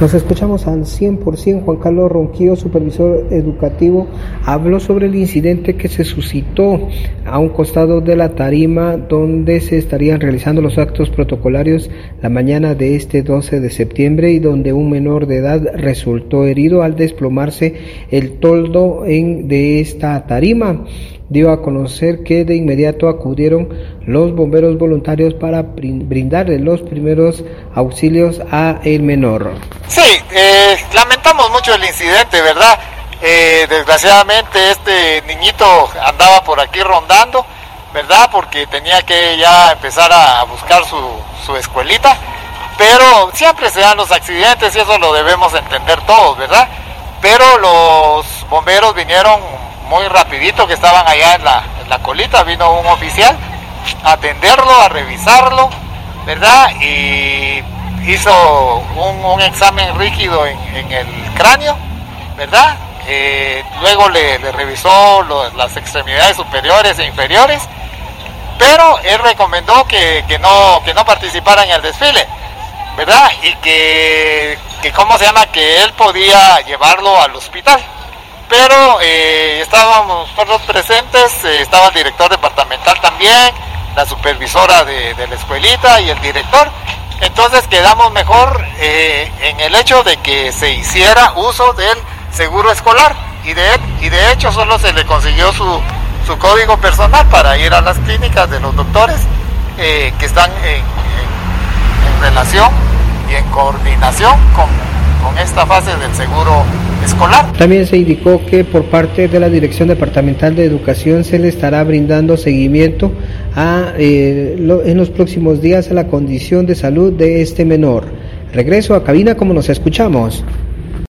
Nos escuchamos al 100%. Juan Carlos Ronquillo, supervisor educativo, habló sobre el incidente que se suscitó a un costado de la tarima donde se estarían realizando los actos protocolarios la mañana de este 12 de septiembre y donde un menor de edad resultó herido al desplomarse el toldo en, de esta tarima dio a conocer que de inmediato acudieron los bomberos voluntarios para brindarle los primeros auxilios a el menor. Sí, eh, lamentamos mucho el incidente, ¿verdad? Eh, desgraciadamente este niñito andaba por aquí rondando, ¿verdad? Porque tenía que ya empezar a buscar su, su escuelita, pero siempre se dan los accidentes y eso lo debemos entender todos, ¿verdad? Pero los bomberos vinieron muy rapidito que estaban allá en la, en la colita, vino un oficial a atenderlo, a revisarlo, ¿verdad? Y hizo un, examen rígido en, el cráneo, ¿verdad? Eh, luego le, revisó las extremidades superiores e inferiores, pero él recomendó que, no, que no participara en el desfile, ¿verdad? Y que, que, ¿cómo se llama? Que él podía llevarlo al hospital pero eh, estábamos todos presentes, eh, estaba el director departamental también, la supervisora de, la escuelita y el director. Entonces quedamos mejor eh, en el hecho de que se hiciera uso del seguro escolar y de, y de hecho solo se le consiguió su, su código personal para ir a las clínicas de los doctores que están en, en, relación y en coordinación con, con esta fase del seguro escolar. También se indicó que por parte de la Dirección Departamental de Educación se le estará brindando seguimiento a, eh, en los próximos días a la condición de salud de este menor. Regreso a cabina como nos escuchamos.